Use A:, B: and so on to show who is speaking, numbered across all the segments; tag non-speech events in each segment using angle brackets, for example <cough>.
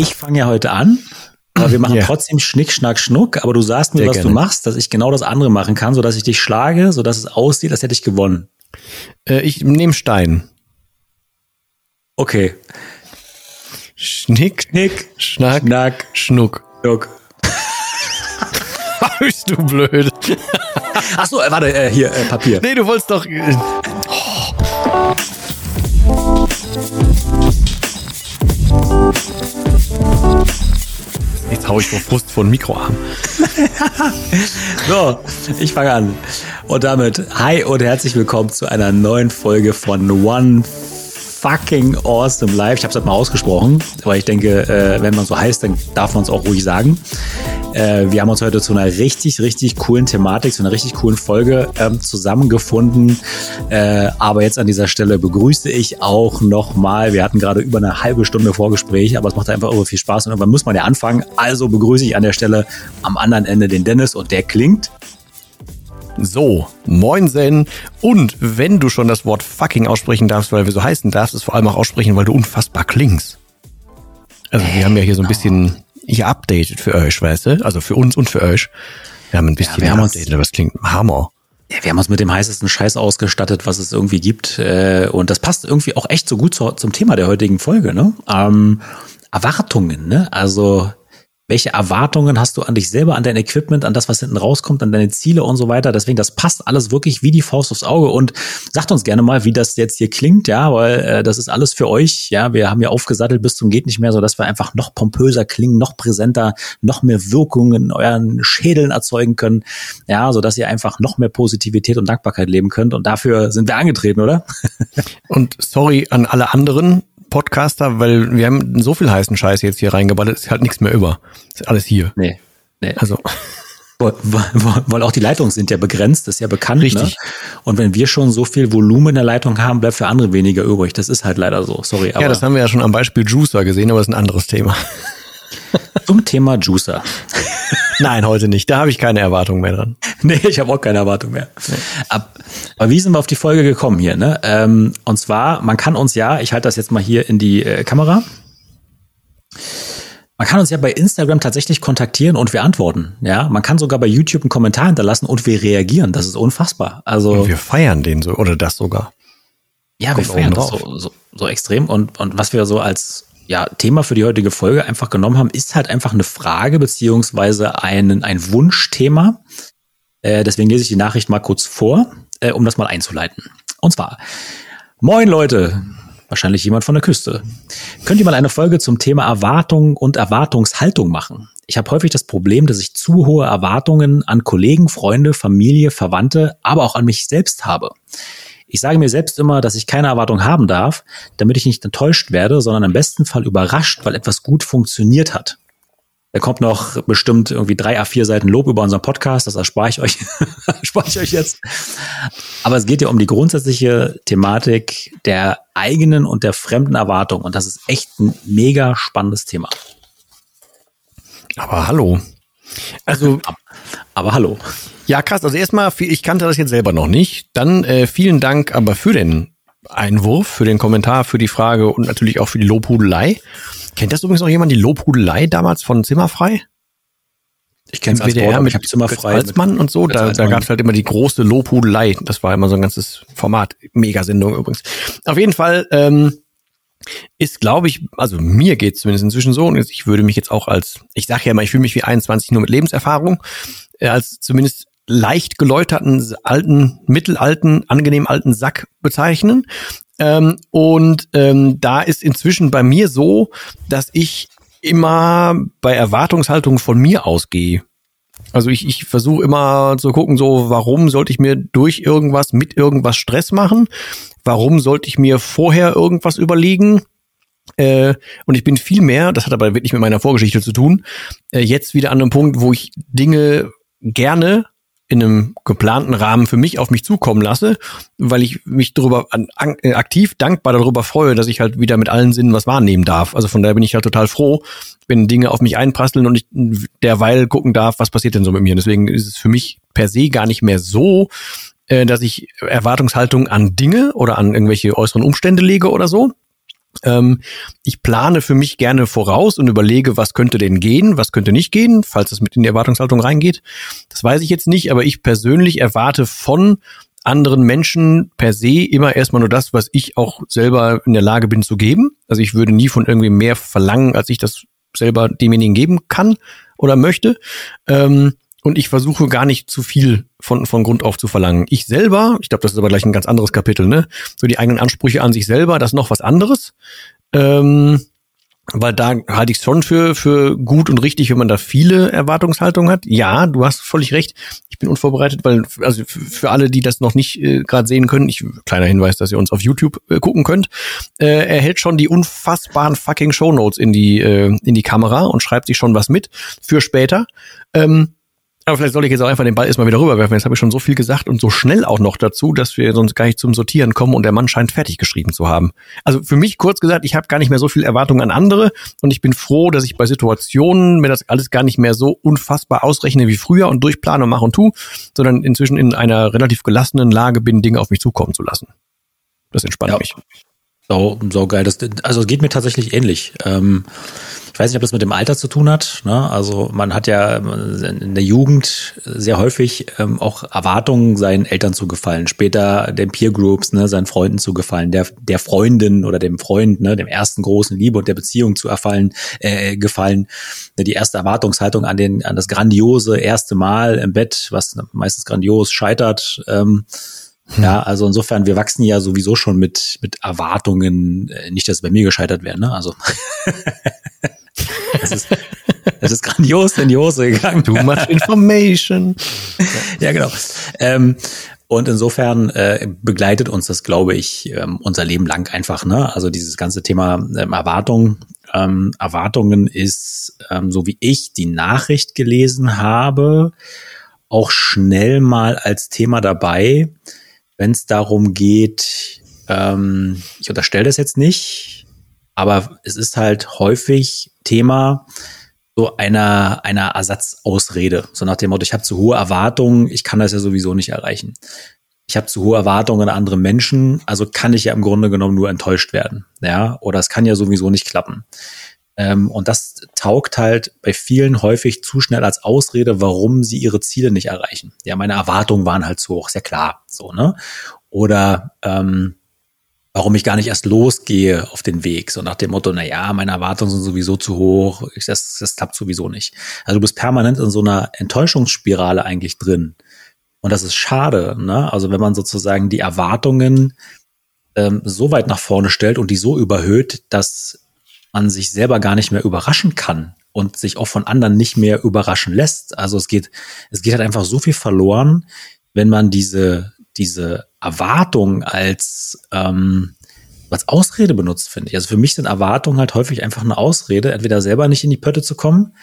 A: ich fange ja heute an, aber wir machen yeah. trotzdem Schnick, Schnack, Schnuck. Aber du sagst mir, Sehr was gerne. du machst, dass ich genau das andere machen kann, sodass ich dich schlage, sodass es aussieht, als hätte ich gewonnen.
B: Äh, ich nehme Stein.
A: Okay.
B: Schnick, Schnick, Schnack, Schnack Schnuck. Schnuck. <laughs> Bist du blöd.
A: Ach so, äh, warte, äh, hier, äh, Papier.
B: Nee, du wolltest doch. Oh. Jetzt hau ich vor Frust von Mikroarm. <laughs>
A: so, ich fange an. Und damit, hi und herzlich willkommen zu einer neuen Folge von One fucking awesome live. Ich habe es halt mal ausgesprochen, aber ich denke, äh, wenn man so heißt, dann darf man es auch ruhig sagen. Äh, wir haben uns heute zu einer richtig, richtig coolen Thematik, zu einer richtig coolen Folge ähm, zusammengefunden. Äh, aber jetzt an dieser Stelle begrüße ich auch nochmal, wir hatten gerade über eine halbe Stunde Vorgespräch, aber es macht einfach irre viel Spaß und irgendwann muss man ja anfangen. Also begrüße ich an der Stelle am anderen Ende den Dennis und der klingt
B: so, Moinsen. Und wenn du schon das Wort fucking aussprechen darfst, weil wir so heißen, darfst du es vor allem auch aussprechen, weil du unfassbar klingst. Also wir haben ja hier so ein bisschen hier updated für euch, weißt du? Also für uns und für euch. Wir haben ein bisschen ja, wir haben updated, aber es klingt Hammer.
A: Ja, wir haben uns mit dem heißesten Scheiß ausgestattet, was es irgendwie gibt. Äh, und das passt irgendwie auch echt so gut zum Thema der heutigen Folge, ne? Ähm, Erwartungen, ne? Also welche Erwartungen hast du an dich selber, an dein Equipment, an das, was hinten rauskommt, an deine Ziele und so weiter. Deswegen, das passt alles wirklich wie die Faust aufs Auge und sagt uns gerne mal, wie das jetzt hier klingt, ja, weil äh, das ist alles für euch. Ja, wir haben ja aufgesattelt bis zum geht nicht mehr, so dass wir einfach noch pompöser klingen, noch präsenter, noch mehr Wirkungen in euren Schädeln erzeugen können, ja, so dass ihr einfach noch mehr Positivität und Dankbarkeit leben könnt. Und dafür sind wir angetreten, oder?
B: und sorry an alle anderen, Podcaster, weil wir haben so viel heißen Scheiß jetzt hier reingeballert, ist halt nichts mehr über. Ist alles hier.
A: Nee. nee. Also. Weil auch die Leitungen sind ja begrenzt, das ist ja bekannt. Ne? Richtig. Ne? Und wenn wir schon so viel Volumen in der Leitung haben, bleibt für andere weniger übrig. Das ist halt leider so. Sorry.
B: Aber ja, das haben wir ja schon am Beispiel Juicer gesehen, aber das ist ein anderes Thema.
A: Zum Thema Juicer.
B: Nein, heute nicht. Da habe ich keine Erwartung mehr dran. <laughs>
A: Nee, ich habe auch keine Erwartung mehr. Nee. Aber wie sind wir auf die Folge gekommen hier? Ne? Ähm, und zwar, man kann uns ja, ich halte das jetzt mal hier in die äh, Kamera. Man kann uns ja bei Instagram tatsächlich kontaktieren und wir antworten. Ja, man kann sogar bei YouTube einen Kommentar hinterlassen und wir reagieren. Das ist unfassbar. Also
B: und wir feiern den so oder das sogar.
A: Ja, Kommt wir feiern das so, so, so extrem und und was wir so als ja, Thema für die heutige Folge einfach genommen haben, ist halt einfach eine Frage beziehungsweise ein, ein Wunschthema. Äh, deswegen lese ich die Nachricht mal kurz vor, äh, um das mal einzuleiten. Und zwar, moin Leute, wahrscheinlich jemand von der Küste. Könnt ihr mal eine Folge zum Thema Erwartung und Erwartungshaltung machen? Ich habe häufig das Problem, dass ich zu hohe Erwartungen an Kollegen, Freunde, Familie, Verwandte, aber auch an mich selbst habe. Ich sage mir selbst immer, dass ich keine Erwartung haben darf, damit ich nicht enttäuscht werde, sondern im besten Fall überrascht, weil etwas gut funktioniert hat. Da kommt noch bestimmt irgendwie drei A4 Seiten Lob über unseren Podcast, das erspare ich euch, <laughs> erspare ich euch jetzt. Aber es geht ja um die grundsätzliche Thematik der eigenen und der fremden Erwartung. Und das ist echt ein mega spannendes Thema.
B: Aber hallo.
A: Also, <laughs> aber hallo.
B: Ja, krass. Also erstmal, ich kannte das jetzt selber noch nicht. Dann äh, vielen Dank aber für den Einwurf, für den Kommentar, für die Frage und natürlich auch für die Lobhudelei. Kennt das übrigens noch jemand, die Lobhudelei damals von Zimmerfrei?
A: Ich kenne es WDR
B: mit Zimmerfrei. Salzmann und so, da, da gab es halt immer die große Lobhudelei. Das war immer so ein ganzes Format. Megasendung übrigens. Auf jeden Fall ähm, ist, glaube ich, also mir geht es zumindest inzwischen so, und ich würde mich jetzt auch als, ich sage ja immer, ich fühle mich wie 21 nur mit Lebenserfahrung, äh, als zumindest leicht geläuterten, alten, mittelalten, angenehm alten Sack bezeichnen. Ähm, und ähm, da ist inzwischen bei mir so, dass ich immer bei Erwartungshaltung von mir ausgehe. Also ich, ich versuche immer zu gucken, so, warum sollte ich mir durch irgendwas, mit irgendwas Stress machen? Warum sollte ich mir vorher irgendwas überlegen? Äh, und ich bin viel mehr, das hat aber wirklich mit meiner Vorgeschichte zu tun, äh, jetzt wieder an einem Punkt, wo ich Dinge gerne in einem geplanten Rahmen für mich auf mich zukommen lasse, weil ich mich darüber an, äh, aktiv dankbar darüber freue, dass ich halt wieder mit allen Sinnen was wahrnehmen darf. Also von daher bin ich halt total froh, wenn Dinge auf mich einprasseln und ich derweil gucken darf, was passiert denn so mit mir. Deswegen ist es für mich per se gar nicht mehr so, äh, dass ich Erwartungshaltung an Dinge oder an irgendwelche äußeren Umstände lege oder so, ich plane für mich gerne voraus und überlege, was könnte denn gehen, was könnte nicht gehen, falls es mit in die Erwartungshaltung reingeht. Das weiß ich jetzt nicht, aber ich persönlich erwarte von anderen Menschen per se immer erstmal nur das, was ich auch selber in der Lage bin zu geben. Also ich würde nie von irgendwie mehr verlangen, als ich das selber demjenigen geben kann oder möchte. Ähm, und ich versuche gar nicht zu viel von, von Grund auf zu verlangen. Ich selber, ich glaube, das ist aber gleich ein ganz anderes Kapitel, ne? So die eigenen Ansprüche an sich selber, das ist noch was anderes. Ähm, weil da halte ich es schon für, für gut und richtig, wenn man da viele Erwartungshaltungen hat. Ja, du hast völlig recht. Ich bin unvorbereitet, weil, also für alle, die das noch nicht äh, gerade sehen können, ich, kleiner Hinweis, dass ihr uns auf YouTube äh, gucken könnt, äh, er hält schon die unfassbaren fucking Shownotes in die, äh, in die Kamera und schreibt sich schon was mit für später. Ähm, aber vielleicht soll ich jetzt auch einfach den Ball erstmal wieder rüberwerfen. Jetzt habe ich schon so viel gesagt und so schnell auch noch dazu, dass wir sonst gar nicht zum Sortieren kommen und der Mann scheint fertig geschrieben zu haben. Also für mich kurz gesagt, ich habe gar nicht mehr so viel Erwartungen an andere und ich bin froh, dass ich bei Situationen mir das alles gar nicht mehr so unfassbar ausrechne wie früher und durchplane und mache und tu, sondern inzwischen in einer relativ gelassenen Lage bin, Dinge auf mich zukommen zu lassen. Das entspannt ja. mich.
A: So, so geil. Das, also es geht mir tatsächlich ähnlich. Ähm, weiß nicht, ob das mit dem Alter zu tun hat. Ne? Also man hat ja in der Jugend sehr häufig ähm, auch Erwartungen, seinen Eltern zu gefallen, später den Peer Groups, ne, seinen Freunden zu gefallen, der, der Freundin oder dem Freund, ne, dem ersten großen Liebe und der Beziehung zu erfallen, äh, gefallen. Die erste Erwartungshaltung an den, an das grandiose erste Mal im Bett, was meistens grandios scheitert. Ähm, ja, also insofern, wir wachsen ja sowieso schon mit, mit Erwartungen, äh, nicht, dass bei mir gescheitert wäre, ne? Also <laughs> es ist, es ist grandios in die Hose gegangen.
B: Too much information.
A: ja, genau. Ähm, und insofern äh, begleitet uns das, glaube ich, ähm, unser Leben lang einfach. Ne? Also dieses ganze Thema ähm, Erwartung, ähm, Erwartungen ist, ähm, so wie ich die Nachricht gelesen habe, auch schnell mal als Thema dabei, wenn es darum geht, ähm, ich unterstelle das jetzt nicht, aber es ist halt häufig Thema so einer, einer Ersatzausrede. So nach dem Motto, ich habe zu hohe Erwartungen, ich kann das ja sowieso nicht erreichen. Ich habe zu hohe Erwartungen an andere Menschen, also kann ich ja im Grunde genommen nur enttäuscht werden. Ja, oder es kann ja sowieso nicht klappen. Ähm, und das taugt halt bei vielen häufig zu schnell als Ausrede, warum sie ihre Ziele nicht erreichen. Ja, meine Erwartungen waren halt zu hoch, ist ja klar. So, ne? Oder ähm, warum ich gar nicht erst losgehe auf den Weg. So nach dem Motto, na ja, meine Erwartungen sind sowieso zu hoch, ich, das, das klappt sowieso nicht. Also du bist permanent in so einer Enttäuschungsspirale eigentlich drin. Und das ist schade, ne? Also wenn man sozusagen die Erwartungen ähm, so weit nach vorne stellt und die so überhöht, dass man sich selber gar nicht mehr überraschen kann und sich auch von anderen nicht mehr überraschen lässt. Also es geht, es geht halt einfach so viel verloren, wenn man diese, diese Erwartung als, ähm, als Ausrede benutzt, finde ich. Also für mich sind Erwartungen halt häufig einfach eine Ausrede, entweder selber nicht in die Pötte zu kommen,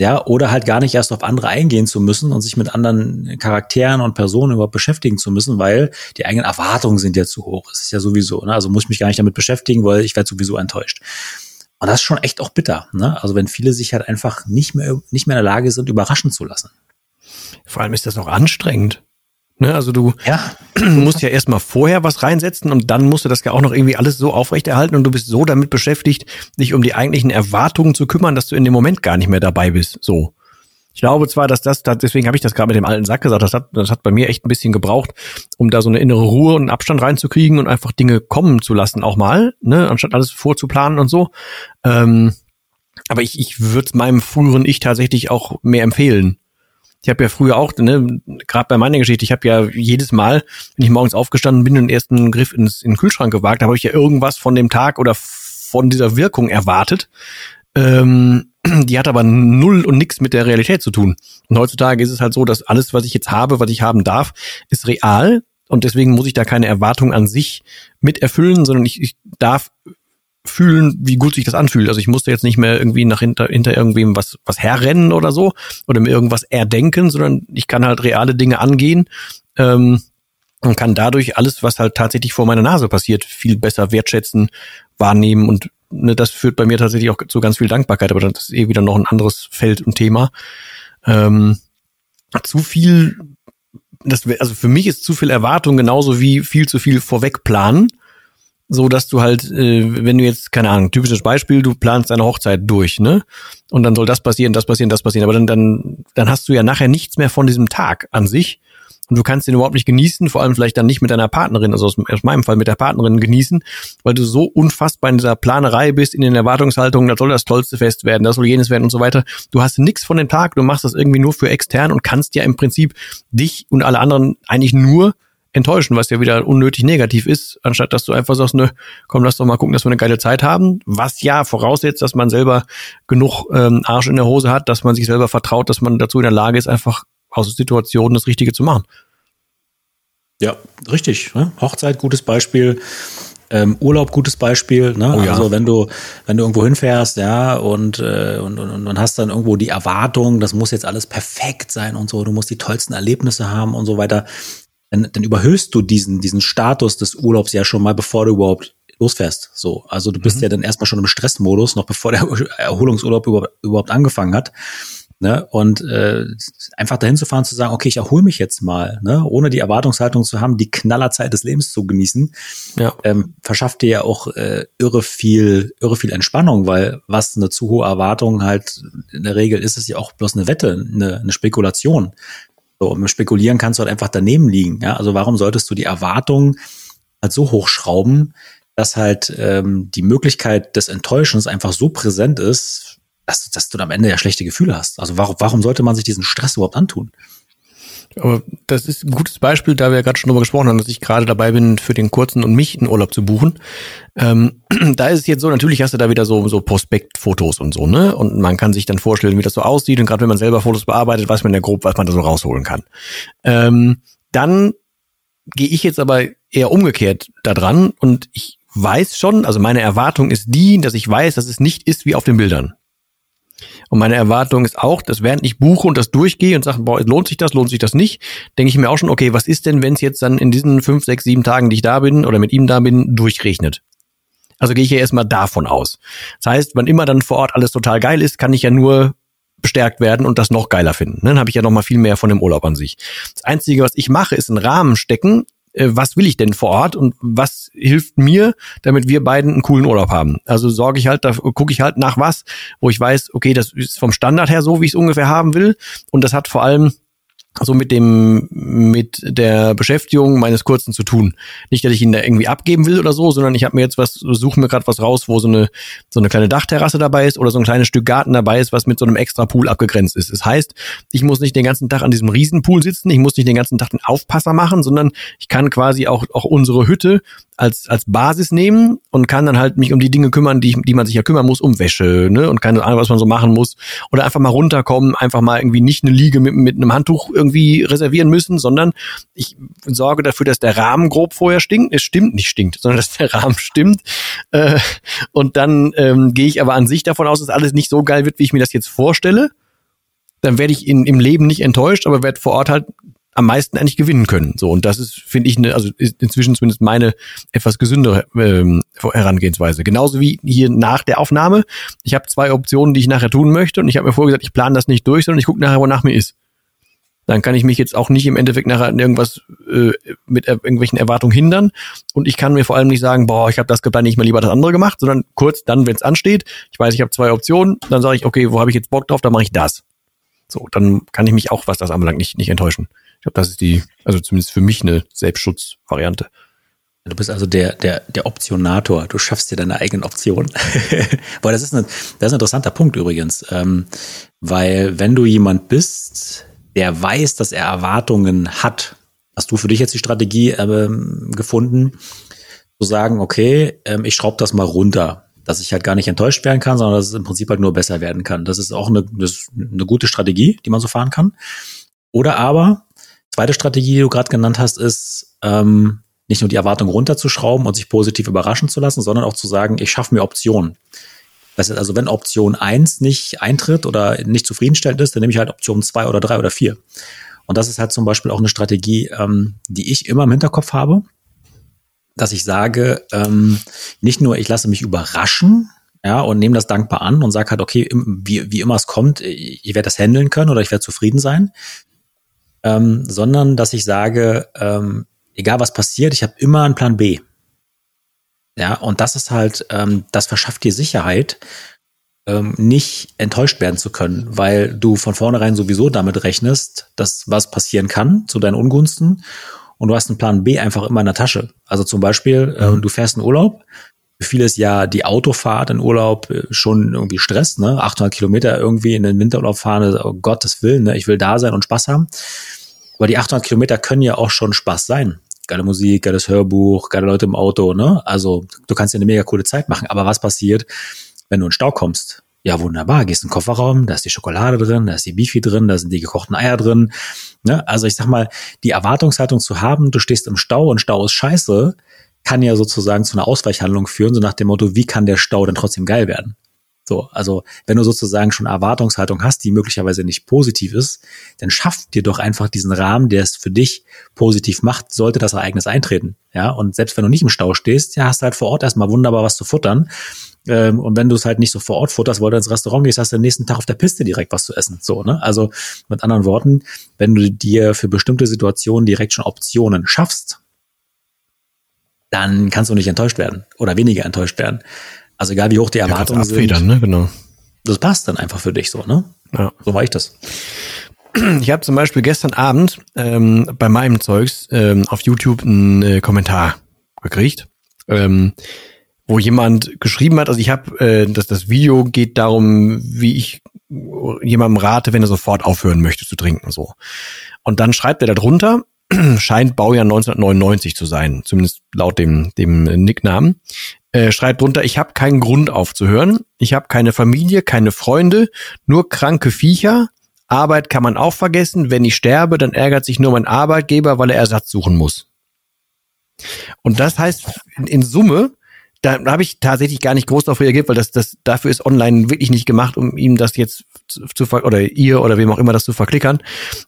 A: ja, oder halt gar nicht erst auf andere eingehen zu müssen und sich mit anderen Charakteren und Personen überhaupt beschäftigen zu müssen, weil die eigenen Erwartungen sind ja zu hoch. Das ist ja sowieso, ne? Also muss ich mich gar nicht damit beschäftigen, weil ich werde sowieso enttäuscht. Und das ist schon echt auch bitter. Ne? Also wenn viele sich halt einfach nicht mehr, nicht mehr in der Lage sind, überraschen zu lassen.
B: Vor allem ist das auch anstrengend. Ne, also du ja. <clears throat> musst ja erstmal vorher was reinsetzen und dann musst du das ja auch noch irgendwie alles so aufrechterhalten und du bist so damit beschäftigt, dich um die eigentlichen Erwartungen zu kümmern, dass du in dem Moment gar nicht mehr dabei bist. So. Ich glaube zwar, dass das, deswegen habe ich das gerade mit dem alten Sack gesagt, das hat, das hat bei mir echt ein bisschen gebraucht, um da so eine innere Ruhe und einen Abstand reinzukriegen und einfach Dinge kommen zu lassen, auch mal, ne, anstatt alles vorzuplanen und so. Ähm, aber ich, ich würde meinem früheren Ich tatsächlich auch mehr empfehlen. Ich habe ja früher auch, ne, gerade bei meiner Geschichte, ich habe ja jedes Mal, wenn ich morgens aufgestanden bin und den ersten Griff ins, in den Kühlschrank gewagt, habe ich ja irgendwas von dem Tag oder von dieser Wirkung erwartet. Ähm, die hat aber null und nix mit der Realität zu tun. Und heutzutage ist es halt so, dass alles, was ich jetzt habe, was ich haben darf, ist real. Und deswegen muss ich da keine Erwartung an sich mit erfüllen, sondern ich, ich darf fühlen, wie gut sich das anfühlt. Also ich musste jetzt nicht mehr irgendwie nach hinter, hinter irgendwem was, was herrennen oder so oder mir irgendwas erdenken, sondern ich kann halt reale Dinge angehen ähm, und kann dadurch alles, was halt tatsächlich vor meiner Nase passiert, viel besser wertschätzen, wahrnehmen und ne, das führt bei mir tatsächlich auch zu ganz viel Dankbarkeit, aber das ist eh wieder noch ein anderes Feld und Thema. Ähm, zu viel, das, also für mich ist zu viel Erwartung genauso wie viel zu viel vorweg planen. So dass du halt, äh, wenn du jetzt, keine Ahnung, typisches Beispiel, du planst deine Hochzeit durch, ne? Und dann soll das passieren, das passieren, das passieren, aber dann, dann, dann hast du ja nachher nichts mehr von diesem Tag an sich. Und du kannst den überhaupt nicht genießen, vor allem vielleicht dann nicht mit deiner Partnerin, also aus, aus meinem Fall mit der Partnerin genießen, weil du so unfassbar in dieser Planerei bist, in den Erwartungshaltungen, da soll das tollste Fest werden, das soll jenes werden und so weiter. Du hast nichts von dem Tag, du machst das irgendwie nur für extern und kannst ja im Prinzip dich und alle anderen eigentlich nur enttäuschen, was ja wieder unnötig negativ ist, anstatt dass du einfach sagst, ne, komm, lass doch mal gucken, dass wir eine geile Zeit haben, was ja voraussetzt, dass man selber genug ähm, Arsch in der Hose hat, dass man sich selber vertraut, dass man dazu in der Lage ist, einfach aus Situationen das Richtige zu machen.
A: Ja, richtig. Ne? Hochzeit, gutes Beispiel. Ähm, Urlaub, gutes Beispiel. Ne? Oh ja. Also wenn du, wenn du irgendwo hinfährst, ja, und, äh, und, und, und hast dann irgendwo die Erwartung, das muss jetzt alles perfekt sein und so, du musst die tollsten Erlebnisse haben und so weiter dann, dann überhöhst du diesen, diesen Status des Urlaubs ja schon mal, bevor du überhaupt losfährst. So, also du bist mhm. ja dann erstmal schon im Stressmodus, noch bevor der Erholungsurlaub über, überhaupt angefangen hat. Ne? Und äh, einfach dahin zu fahren, zu sagen, okay, ich erhole mich jetzt mal, ne? ohne die Erwartungshaltung zu haben, die Knallerzeit des Lebens zu genießen, ja. ähm, verschafft dir ja auch äh, irre viel, irre viel Entspannung, weil was eine zu hohe Erwartung halt in der Regel ist es ja auch bloß eine Wette, eine, eine Spekulation. So, und spekulieren kannst du halt einfach daneben liegen. Ja? Also warum solltest du die Erwartungen halt so hochschrauben, dass halt ähm, die Möglichkeit des Enttäuschens einfach so präsent ist, dass, dass du am Ende ja schlechte Gefühle hast. Also warum, warum sollte man sich diesen Stress überhaupt antun?
B: Aber das ist ein gutes Beispiel, da wir ja gerade schon drüber gesprochen haben, dass ich gerade dabei bin, für den kurzen und mich einen Urlaub zu buchen. Ähm, <clears throat> da ist es jetzt so, natürlich hast du da wieder so, so Prospektfotos und so, ne? Und man kann sich dann vorstellen, wie das so aussieht. Und gerade wenn man selber Fotos bearbeitet, weiß man ja grob, was man da so rausholen kann. Ähm, dann gehe ich jetzt aber eher umgekehrt da dran und ich weiß schon, also meine Erwartung ist die, dass ich weiß, dass es nicht ist wie auf den Bildern. Und meine Erwartung ist auch, dass während ich buche und das durchgehe und sage, boah, lohnt sich das, lohnt sich das nicht, denke ich mir auch schon, okay, was ist denn, wenn es jetzt dann in diesen fünf, sechs, sieben Tagen, die ich da bin oder mit ihm da bin, durchregnet? Also gehe ich ja erstmal davon aus. Das heißt, wann immer dann vor Ort alles total geil ist, kann ich ja nur bestärkt werden und das noch geiler finden. Dann habe ich ja noch mal viel mehr von dem Urlaub an sich. Das Einzige, was ich mache, ist einen Rahmen stecken, was will ich denn vor Ort und was hilft mir, damit wir beiden einen coolen Urlaub haben. Also sorge ich halt, da gucke ich halt nach was, wo ich weiß, okay, das ist vom Standard her so, wie ich es ungefähr haben will. Und das hat vor allem so mit dem, mit der Beschäftigung meines Kurzen zu tun. Nicht, dass ich ihn da irgendwie abgeben will oder so, sondern ich habe mir jetzt was, suche mir gerade was raus, wo so eine, so eine kleine Dachterrasse dabei ist oder so ein kleines Stück Garten dabei ist, was mit so einem extra Pool abgegrenzt ist. Das heißt, ich muss nicht den ganzen Tag an diesem Riesenpool sitzen, ich muss nicht den ganzen Tag den Aufpasser machen, sondern ich kann quasi auch, auch unsere Hütte als, als Basis nehmen und kann dann halt mich um die Dinge kümmern, die, die man sich ja kümmern muss, um Wäsche, ne, und keine Ahnung, was man so machen muss. Oder einfach mal runterkommen, einfach mal irgendwie nicht eine Liege mit, mit einem Handtuch irgendwie reservieren müssen, sondern ich sorge dafür, dass der Rahmen grob vorher stinkt. Es stimmt nicht stinkt, sondern dass der Rahmen stimmt. Äh, und dann ähm, gehe ich aber an sich davon aus, dass alles nicht so geil wird, wie ich mir das jetzt vorstelle dann werde ich in, im Leben nicht enttäuscht, aber werde vor Ort halt am meisten eigentlich gewinnen können. So und das ist, finde ich, eine, also ist inzwischen zumindest meine etwas gesündere ähm, Herangehensweise. Genauso wie hier nach der Aufnahme. Ich habe zwei Optionen, die ich nachher tun möchte und ich habe mir vorher gesagt, ich plane das nicht durch, sondern ich gucke nachher, wonach mir ist. Dann kann ich mich jetzt auch nicht im Endeffekt nachher in irgendwas äh, mit er irgendwelchen Erwartungen hindern. Und ich kann mir vor allem nicht sagen, boah, ich habe das geplant, nicht mal lieber das andere gemacht, sondern kurz dann, wenn es ansteht, ich weiß, ich habe zwei Optionen, dann sage ich, okay, wo habe ich jetzt Bock drauf, dann mache ich das. So, dann kann ich mich auch, was das anbelangt, nicht, nicht enttäuschen. Ich glaube, das ist die, also zumindest für mich eine Selbstschutzvariante.
A: Du bist also der, der, der Optionator. Du schaffst dir deine eigenen Optionen. <laughs> Weil das ist, eine, das ist ein interessanter Punkt übrigens. Ähm, weil wenn du jemand bist, der weiß, dass er Erwartungen hat, hast du für dich jetzt die Strategie ähm, gefunden, zu sagen, okay, ähm, ich schraube das mal runter, dass ich halt gar nicht enttäuscht werden kann, sondern dass es im Prinzip halt nur besser werden kann. Das ist auch eine, ist eine gute Strategie, die man so fahren kann. Oder aber Zweite Strategie, die du gerade genannt hast, ist ähm, nicht nur die Erwartung runterzuschrauben und sich positiv überraschen zu lassen, sondern auch zu sagen, ich schaffe mir Optionen. Das heißt also, wenn Option eins nicht eintritt oder nicht zufriedenstellend ist, dann nehme ich halt Option zwei oder drei oder vier. Und das ist halt zum Beispiel auch eine Strategie, ähm, die ich immer im Hinterkopf habe, dass ich sage, ähm, nicht nur ich lasse mich überraschen, ja, und nehme das dankbar an und sage halt, okay, wie, wie immer es kommt, ich werde das handeln können oder ich werde zufrieden sein, ähm, sondern dass ich sage, ähm, egal was passiert, ich habe immer einen Plan B. Ja, und das ist halt, ähm, das verschafft dir Sicherheit, ähm, nicht enttäuscht werden zu können, weil du von vornherein sowieso damit rechnest, dass was passieren kann zu deinen Ungunsten und du hast einen Plan B einfach immer in der Tasche. Also zum Beispiel, äh, mhm. du fährst in Urlaub, für viele ist ja die Autofahrt in Urlaub äh, schon irgendwie Stress, ne? 800 Kilometer irgendwie in den Winterurlaub fahren, oh Gottes Willen, ne? Ich will da sein und Spaß haben. Aber die 800 Kilometer können ja auch schon Spaß sein. Geile Musik, geiles Hörbuch, geile Leute im Auto, ne? Also du kannst dir eine mega coole Zeit machen. Aber was passiert, wenn du in Stau kommst? Ja, wunderbar. Gehst in den Kofferraum, da ist die Schokolade drin, da ist die Bifi drin, da sind die gekochten Eier drin. Ne? Also ich sag mal, die Erwartungshaltung zu haben, du stehst im Stau und Stau ist scheiße, kann ja sozusagen zu einer Ausweichhandlung führen, so nach dem Motto, wie kann der Stau denn trotzdem geil werden? So, also wenn du sozusagen schon Erwartungshaltung hast, die möglicherweise nicht positiv ist, dann schafft dir doch einfach diesen Rahmen, der es für dich positiv macht, sollte das Ereignis eintreten. Ja, und selbst wenn du nicht im Stau stehst, ja, hast du halt vor Ort erstmal wunderbar was zu futtern. Ähm, und wenn du es halt nicht so vor Ort futterst, weil du ins Restaurant gehst, hast du den nächsten Tag auf der Piste direkt was zu essen. So, ne? Also mit anderen Worten, wenn du dir für bestimmte Situationen direkt schon Optionen schaffst, dann kannst du nicht enttäuscht werden oder weniger enttäuscht werden. Also egal wie hoch die Erwartungen ja, sind.
B: Ne? Genau.
A: Das passt dann einfach für dich so, ne? Ja. So war ich das.
B: Ich habe zum Beispiel gestern Abend ähm, bei meinem Zeugs ähm, auf YouTube einen äh, Kommentar gekriegt, ähm, wo jemand geschrieben hat, also ich habe, äh, dass das Video geht darum, wie ich jemandem rate, wenn er sofort aufhören möchte zu trinken, so. Und dann schreibt er da drunter, <clears throat> scheint Baujahr 1999 zu sein, zumindest laut dem, dem Nicknamen. Äh, schreibt drunter, ich habe keinen Grund aufzuhören, ich habe keine Familie, keine Freunde, nur kranke Viecher. Arbeit kann man auch vergessen. Wenn ich sterbe, dann ärgert sich nur mein Arbeitgeber, weil er Ersatz suchen muss. Und das heißt, in, in Summe da habe ich tatsächlich gar nicht groß darauf reagiert, weil das, das dafür ist online wirklich nicht gemacht, um ihm das jetzt zu, zu oder ihr oder wem auch immer das zu verklickern.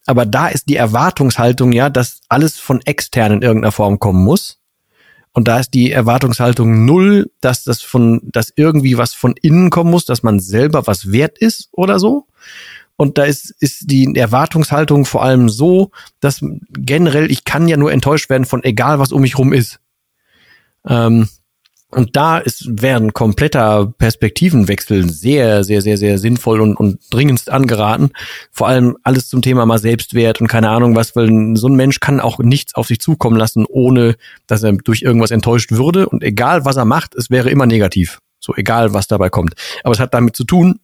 B: Aber da ist die Erwartungshaltung ja, dass alles von extern in irgendeiner Form kommen muss. Und da ist die Erwartungshaltung null, dass das von, dass irgendwie was von innen kommen muss, dass man selber was wert ist oder so. Und da ist, ist die Erwartungshaltung vor allem so, dass generell ich kann ja nur enttäuscht werden von egal was um mich rum ist. Ähm, und da ist, wäre ein kompletter Perspektivenwechsel sehr, sehr, sehr, sehr sinnvoll und, und dringendst angeraten. Vor allem alles zum Thema mal Selbstwert und keine Ahnung was, weil so ein Mensch kann auch nichts auf sich zukommen lassen, ohne dass er durch irgendwas enttäuscht würde. Und egal was er macht, es wäre immer negativ. So egal was dabei kommt. Aber es hat damit zu tun,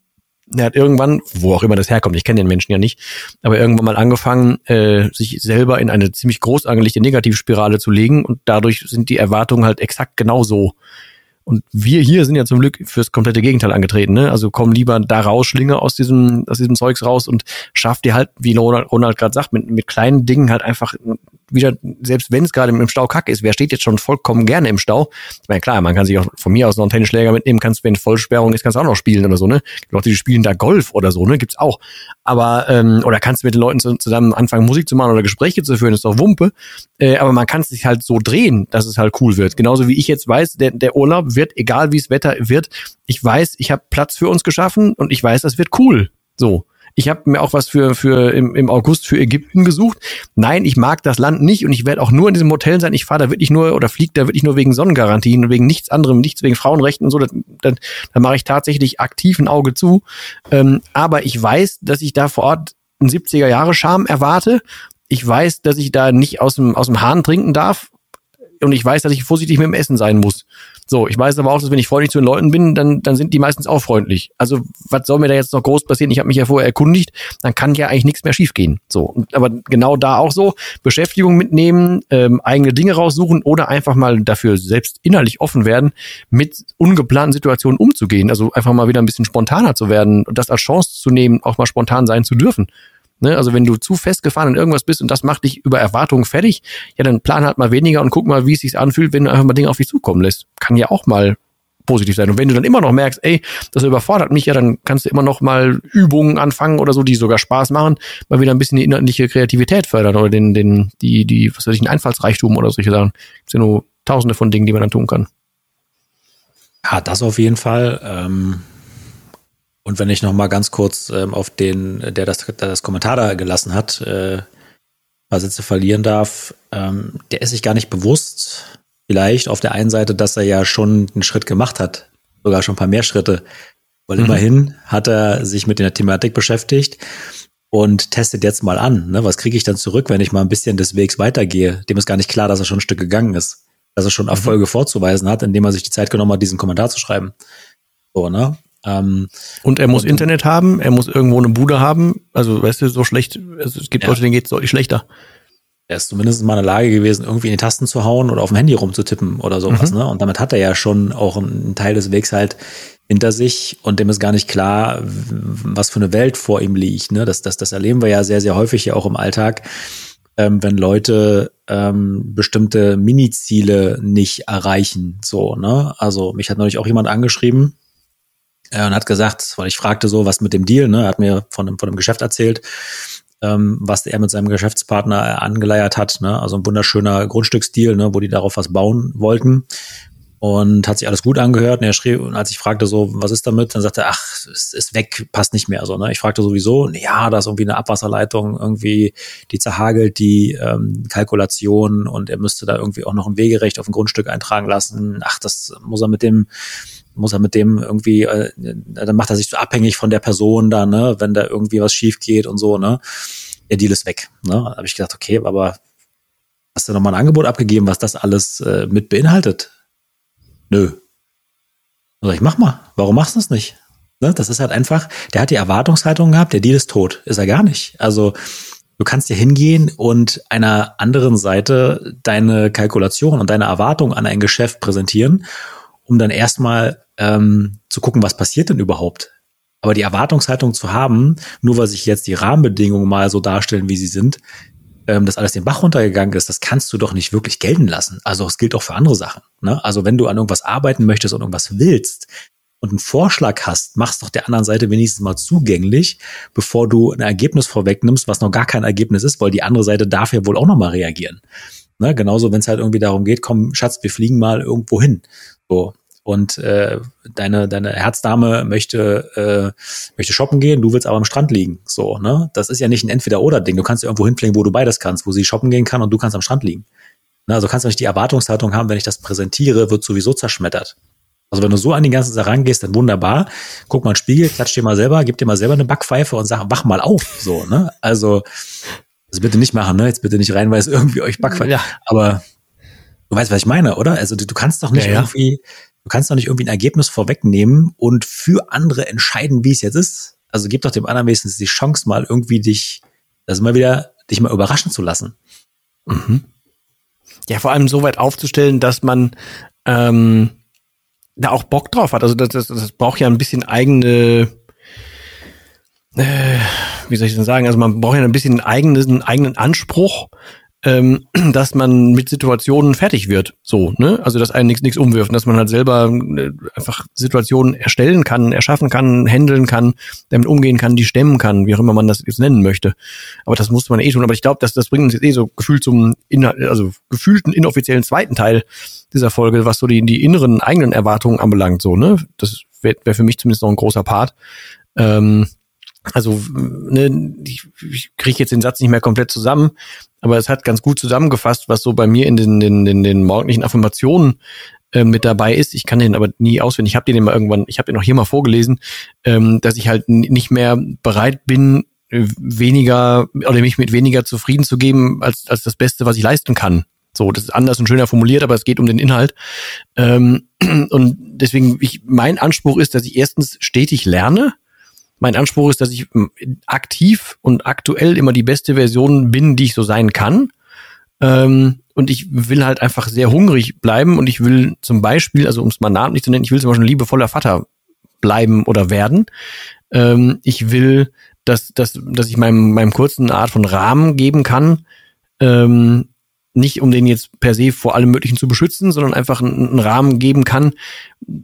B: er hat irgendwann, wo auch immer das herkommt, ich kenne den Menschen ja nicht, aber irgendwann mal angefangen, äh, sich selber in eine ziemlich groß angelegte Negativspirale zu legen und dadurch sind die Erwartungen halt exakt genauso und wir hier sind ja zum Glück fürs komplette Gegenteil angetreten. Ne? Also komm lieber da raus, schlinge aus diesem, aus diesem Zeugs raus und schaff dir halt, wie Ronald, Ronald gerade sagt, mit, mit kleinen Dingen halt einfach wieder, selbst wenn es gerade im Stau kacke ist, wer steht jetzt schon vollkommen gerne im Stau? Ich meine, klar, man kann sich auch von mir aus noch einen Tennisschläger mitnehmen, kannst, wenn Vollsperrung ist, kannst du auch noch spielen oder so, ne? Leute, die spielen da Golf oder so, ne? Gibt's auch. Aber, ähm, oder kannst du mit den Leuten zusammen anfangen, Musik zu machen oder Gespräche zu führen, ist doch Wumpe. Äh, aber man kann es sich halt so drehen, dass es halt cool wird. Genauso wie ich jetzt weiß, der, der Urlaub wird, egal wie es Wetter wird, ich weiß, ich habe Platz für uns geschaffen und ich weiß, das wird cool. So. Ich habe mir auch was für, für im, im August für Ägypten gesucht. Nein, ich mag das Land nicht und ich werde auch nur in diesem Hotel sein. Ich fahre da wirklich nur oder fliege da wirklich nur wegen Sonnengarantien und wegen nichts anderem, nichts wegen Frauenrechten und so. Da, da, da mache ich tatsächlich aktiv ein Auge zu. Ähm, aber ich weiß, dass ich da vor Ort einen 70er Jahre Charme erwarte. Ich weiß, dass ich da nicht aus dem, aus dem Hahn trinken darf. Und ich weiß, dass ich vorsichtig mit dem Essen sein muss. So, ich weiß aber auch, dass wenn ich freundlich zu den Leuten bin, dann, dann sind die meistens auch freundlich. Also, was soll mir da jetzt noch groß passieren? Ich habe mich ja vorher erkundigt, dann kann ja eigentlich nichts mehr schiefgehen. So, aber genau da auch so, Beschäftigung mitnehmen, ähm, eigene Dinge raussuchen oder einfach mal dafür selbst innerlich offen werden, mit ungeplanten Situationen umzugehen. Also einfach mal wieder ein bisschen spontaner zu werden und das als Chance zu nehmen, auch mal spontan sein zu dürfen. Ne? Also wenn du zu festgefahren in irgendwas bist und das macht dich über Erwartungen fertig, ja, dann plan halt mal weniger und guck mal, wie es sich anfühlt, wenn du einfach mal Dinge auf dich zukommen lässt. Kann ja auch mal positiv sein. Und wenn du dann immer noch merkst, ey, das überfordert mich, ja, dann kannst du immer noch mal Übungen anfangen oder so, die sogar Spaß machen, mal wieder ein bisschen die inhaltliche Kreativität fördern oder den, den, die, die, was weiß ich, den Einfallsreichtum oder solche Sachen. Das sind nur tausende von Dingen, die man dann tun kann.
A: Ja, das auf jeden Fall. Ähm und wenn ich noch mal ganz kurz ähm, auf den, der das, der das Kommentar da gelassen hat, äh, paar Sätze verlieren darf, ähm, der ist sich gar nicht bewusst, vielleicht auf der einen Seite, dass er ja schon einen Schritt gemacht hat, sogar schon ein paar mehr Schritte, weil mhm. immerhin hat er sich mit der Thematik beschäftigt und testet jetzt mal an, ne? was kriege ich dann zurück, wenn ich mal ein bisschen des Wegs weitergehe. Dem ist gar nicht klar, dass er schon ein Stück gegangen ist, dass er schon mhm. Erfolge mhm. vorzuweisen hat, indem er sich die Zeit genommen hat, diesen Kommentar zu schreiben. So, ne?
B: Ähm, und er muss und, Internet haben, er muss irgendwo eine Bude haben. Also, weißt du, so schlecht, also es gibt ja. Leute, denen geht es deutlich schlechter.
A: Er ist zumindest mal in der Lage gewesen, irgendwie in die Tasten zu hauen oder auf dem Handy rumzutippen oder sowas. Mhm. Ne? Und damit hat er ja schon auch einen Teil des Wegs halt hinter sich und dem ist gar nicht klar, was für eine Welt vor ihm liegt. Ne? Das, das, das erleben wir ja sehr, sehr häufig ja auch im Alltag, ähm, wenn Leute ähm, bestimmte Mini-Ziele nicht erreichen. So, ne? Also mich hat neulich auch jemand angeschrieben, und hat gesagt, weil ich fragte so, was mit dem Deal, ne? Er hat mir von dem, von dem Geschäft erzählt, ähm, was er mit seinem Geschäftspartner angeleiert hat, ne? Also ein wunderschöner Grundstücksdeal, ne? wo die darauf was bauen wollten. Und hat sich alles gut angehört. Und er schrieb, und als ich fragte so, was ist damit, dann sagte er, ach, es ist weg, passt nicht mehr. So, ne? Ich fragte sowieso, ja, da ist irgendwie eine Abwasserleitung, irgendwie, die zerhagelt die ähm, Kalkulation und er müsste da irgendwie auch noch ein Wegerecht auf ein Grundstück eintragen lassen. Ach, das muss er mit dem muss er mit dem irgendwie, äh, dann macht er sich so abhängig von der Person da, ne, wenn da irgendwie was schief geht und so, ne. Der Deal ist weg. Ne? Da habe ich gedacht, okay, aber hast du nochmal ein Angebot abgegeben, was das alles äh, mit beinhaltet? Nö. Also ich mach mal. Warum machst du das nicht? Ne? Das ist halt einfach, der hat die Erwartungshaltung gehabt, der Deal ist tot. Ist er gar nicht. Also du kannst ja hingehen und einer anderen Seite deine Kalkulation und deine Erwartung an ein Geschäft präsentieren, um dann erstmal ähm, zu gucken, was passiert denn überhaupt. Aber die Erwartungshaltung zu haben, nur weil sich jetzt die Rahmenbedingungen mal so darstellen, wie sie sind, ähm, dass alles den Bach runtergegangen ist, das kannst du doch nicht wirklich gelten lassen. Also es gilt auch für andere Sachen. Ne? Also wenn du an irgendwas arbeiten möchtest und irgendwas willst und einen Vorschlag hast, machst doch der anderen Seite wenigstens mal zugänglich, bevor du ein Ergebnis vorwegnimmst, was noch gar kein Ergebnis ist, weil die andere Seite darf ja wohl auch noch mal reagieren. Ne? Genauso, wenn es halt irgendwie darum geht, komm, Schatz, wir fliegen mal irgendwo hin. So, und äh, deine deine Herzdame möchte äh, möchte shoppen gehen, du willst aber am Strand liegen, so ne? Das ist ja nicht ein Entweder-oder-Ding. Du kannst ja irgendwo hinfliegen, wo du beides kannst, wo sie shoppen gehen kann und du kannst am Strand liegen. Ne? Also kannst du nicht die Erwartungshaltung haben, wenn ich das präsentiere, wird sowieso zerschmettert. Also wenn du so an die ganze Sache rangehst, dann wunderbar. Guck mal einen Spiegel, klatsch dir mal selber, gib dir mal selber eine Backpfeife und sag, wach mal auf, so ne? Also also bitte nicht machen, ne? Jetzt bitte nicht reinweise irgendwie euch Backpfeife. Ja. Aber du weißt, was ich meine, oder? Also du, du kannst doch nicht ja, irgendwie Du kannst doch nicht irgendwie ein Ergebnis vorwegnehmen und für andere entscheiden, wie es jetzt ist. Also gib doch dem anderen wenigstens die Chance, mal irgendwie dich, also mal wieder, dich mal überraschen zu lassen.
B: Mhm. Ja, vor allem so weit aufzustellen, dass man ähm, da auch Bock drauf hat. Also das, das, das braucht ja ein bisschen eigene, äh, wie soll ich denn sagen? Also man braucht ja ein bisschen einen eigenen, einen eigenen Anspruch ähm, <clears throat> dass man mit Situationen fertig wird. So, ne? Also dass einen nichts nichts umwirft, dass man halt selber äh, einfach Situationen erstellen kann, erschaffen kann, handeln kann, damit umgehen kann, die stemmen kann, wie auch immer man das jetzt nennen möchte. Aber das muss man eh tun. Aber ich glaube, dass das bringt uns jetzt eh so gefühlt zum Inhalt, also gefühlten inoffiziellen zweiten Teil dieser Folge, was so die, die inneren eigenen Erwartungen anbelangt. So, ne? Das wäre wär für mich zumindest noch ein großer Part. Ähm, also, ne, ich, ich kriege jetzt den Satz nicht mehr komplett zusammen, aber es hat ganz gut zusammengefasst, was so bei mir in den, in, in den morgendlichen Affirmationen äh, mit dabei ist. Ich kann den aber nie auswendig. Ich habe den immer irgendwann, ich habe den auch hier mal vorgelesen, ähm, dass ich halt nicht mehr bereit bin, äh, weniger oder mich mit weniger zufrieden zu geben als, als das Beste, was ich leisten kann. So, das ist anders und schöner formuliert, aber es geht um den Inhalt. Ähm, <clears throat> und deswegen, ich, mein Anspruch ist, dass ich erstens stetig lerne, mein Anspruch ist, dass ich ähm, aktiv und aktuell immer die beste Version bin, die ich so sein kann. Ähm, und ich will halt einfach sehr hungrig bleiben und ich will zum Beispiel, also um es mal namentlich zu nennen, ich will zum Beispiel ein liebevoller Vater bleiben oder werden. Ähm, ich will, dass, dass, dass ich meinem, meinem kurzen Art von Rahmen geben kann, ähm, nicht um den jetzt per se vor allem Möglichen zu beschützen, sondern einfach einen, Rahmen geben kann,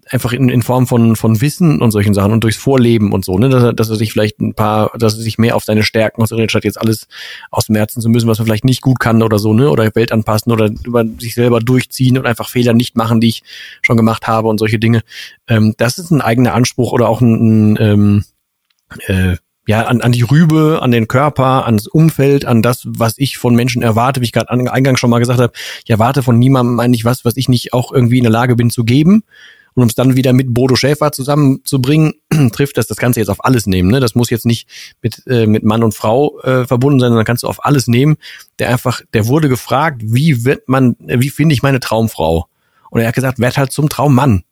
B: einfach in, in Form von, von Wissen und solchen Sachen und durchs Vorleben und so, ne, dass er, dass er sich vielleicht ein paar, dass er sich mehr auf seine Stärken konzentriert, statt jetzt alles aus dem Herzen zu müssen, was man vielleicht nicht gut kann oder so, ne, oder Welt anpassen oder über sich selber durchziehen und einfach Fehler nicht machen, die ich schon gemacht habe und solche Dinge. Ähm, das ist ein eigener Anspruch oder auch ein, ein ähm, äh, ja, an, an die Rübe, an den Körper, ans Umfeld, an das, was ich von Menschen erwarte, wie ich gerade eingangs schon mal gesagt habe, ich erwarte von niemandem eigentlich was, was ich nicht auch irgendwie in der Lage bin zu geben. Und um es dann wieder mit Bodo Schäfer zusammenzubringen, <clears throat> trifft das das Ganze jetzt auf alles nehmen. Ne? Das muss jetzt nicht mit, äh, mit Mann und Frau äh, verbunden sein, sondern kannst du auf alles nehmen. Der einfach, der wurde gefragt, wie wird man, wie finde ich meine Traumfrau? Und er hat gesagt, werd halt zum Traummann.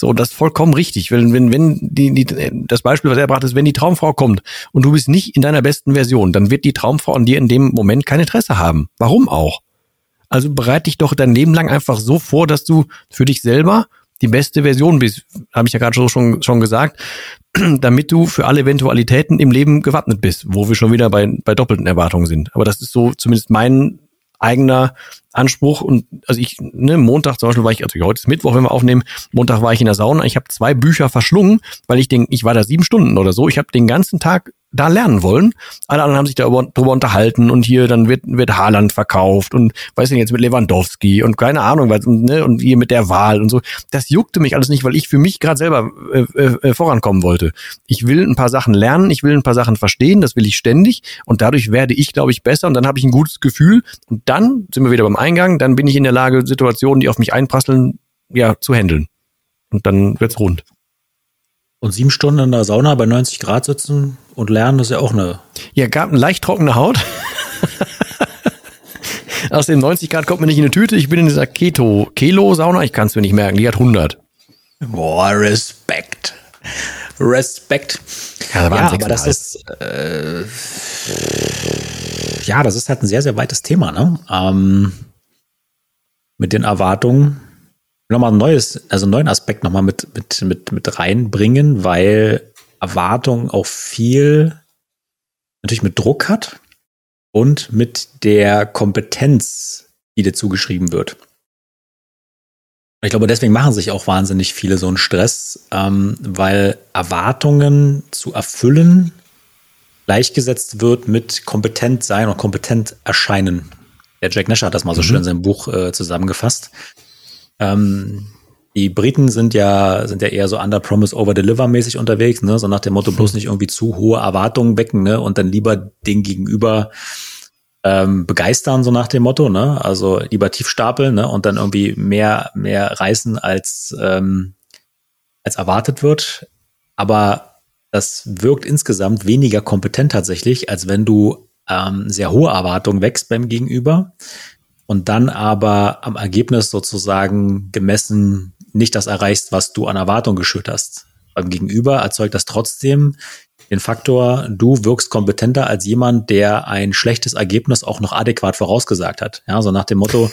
B: So, das ist vollkommen richtig. Wenn, wenn, wenn die, die, das Beispiel, was er brachte, ist, wenn die Traumfrau kommt und du bist nicht in deiner besten Version, dann wird die Traumfrau an dir in dem Moment kein Interesse haben. Warum auch? Also bereite dich doch dein Leben lang einfach so vor, dass du für dich selber die beste Version bist, habe ich ja gerade schon, schon gesagt, <clears throat> damit du für alle Eventualitäten im Leben gewappnet bist, wo wir schon wieder bei, bei doppelten Erwartungen sind. Aber das ist so zumindest mein eigener Anspruch und also ich, ne, Montag zum Beispiel war ich, also heute ist Mittwoch, wenn wir aufnehmen, Montag war ich in der Sauna, ich habe zwei Bücher verschlungen, weil ich den, ich war da sieben Stunden oder so, ich habe den ganzen Tag da lernen wollen. Alle anderen haben sich da darüber unterhalten und hier dann wird, wird Haaland verkauft und weiß nicht jetzt mit Lewandowski und keine Ahnung, was, ne, und hier mit der Wahl und so. Das juckte mich alles nicht, weil ich für mich gerade selber äh, äh, äh, vorankommen wollte. Ich will ein paar Sachen lernen, ich will ein paar Sachen verstehen, das will ich ständig und dadurch werde ich, glaube ich, besser und dann habe ich ein gutes Gefühl und dann sind wir wieder beim Eingang, dann bin ich in der Lage, Situationen, die auf mich einprasseln, ja, zu handeln. Und dann wird's rund.
A: Und sieben Stunden in der Sauna bei 90 Grad sitzen und lernen, das ist ja auch eine.
B: Ja, gab eine leicht trockene Haut. <laughs> Aus den 90 Grad kommt mir nicht in eine Tüte. Ich bin in dieser Keto, Kelo-Sauna. Ich kann es mir nicht merken. Die hat 100.
A: Boah, Respekt. Respekt. Ja, ja aber das ist, äh, ja, das ist halt ein sehr, sehr weites Thema, ne? Ähm, mit den Erwartungen nochmal ein neues, also einen neuen Aspekt nochmal mit, mit, mit, mit reinbringen, weil Erwartung auch viel natürlich mit Druck hat und mit der Kompetenz, die dir zugeschrieben wird. Ich glaube, deswegen machen sich auch wahnsinnig viele so einen Stress, ähm, weil Erwartungen zu erfüllen gleichgesetzt wird mit kompetent sein und kompetent erscheinen. Der Jack Nasher hat das mal so mhm. schön in seinem Buch äh, zusammengefasst. Ähm, die Briten sind ja, sind ja eher so under promise over deliver mäßig unterwegs, ne? So nach dem Motto bloß nicht irgendwie zu hohe Erwartungen wecken, ne? Und dann lieber den Gegenüber ähm, begeistern, so nach dem Motto, ne? Also lieber tief stapeln, ne? Und dann irgendwie mehr, mehr reißen als, ähm, als erwartet wird. Aber das wirkt insgesamt weniger kompetent tatsächlich, als wenn du ähm, sehr hohe Erwartungen wächst beim Gegenüber und dann aber am Ergebnis sozusagen gemessen nicht das erreichst, was du an Erwartung geschürt hast. Beim Gegenüber erzeugt das trotzdem den Faktor, du wirkst kompetenter als jemand, der ein schlechtes Ergebnis auch noch adäquat vorausgesagt hat. Ja, so nach dem Motto,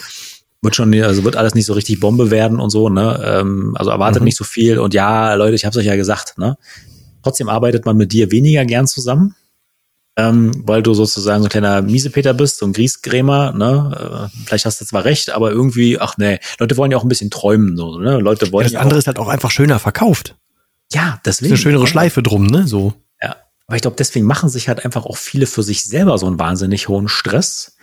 A: wird schon, also wird alles nicht so richtig Bombe werden und so, ne? Ähm, also erwartet mhm. nicht so viel und ja, Leute, ich hab's euch ja gesagt, ne? Trotzdem arbeitet man mit dir weniger gern zusammen, ähm, weil du sozusagen so ein kleiner Miesepeter bist, so ein Griesgrämer, ne? Äh, vielleicht hast du zwar recht, aber irgendwie, ach nee, Leute wollen ja auch ein bisschen träumen, so, ne? Leute wollen.
B: Ja, das
A: ja
B: andere ist halt auch einfach schöner verkauft.
A: Ja, deswegen.
B: Ist eine schönere Schleife drum, ne? So.
A: Ja. Aber ich glaube, deswegen machen sich halt einfach auch viele für sich selber so einen wahnsinnig hohen Stress.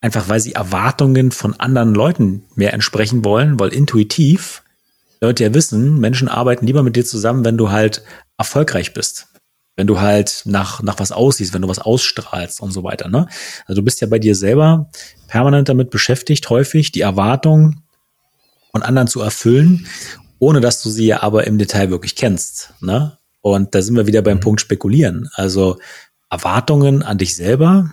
A: Einfach weil sie Erwartungen von anderen Leuten mehr entsprechen wollen, weil intuitiv Leute ja wissen, Menschen arbeiten lieber mit dir zusammen, wenn du halt erfolgreich bist wenn du halt nach, nach was aussiehst, wenn du was ausstrahlst und so weiter. Ne? Also du bist ja bei dir selber permanent damit beschäftigt, häufig die Erwartung von anderen zu erfüllen, ohne dass du sie ja aber im Detail wirklich kennst. Ne? Und da sind wir wieder beim mhm. Punkt spekulieren. Also Erwartungen an dich selber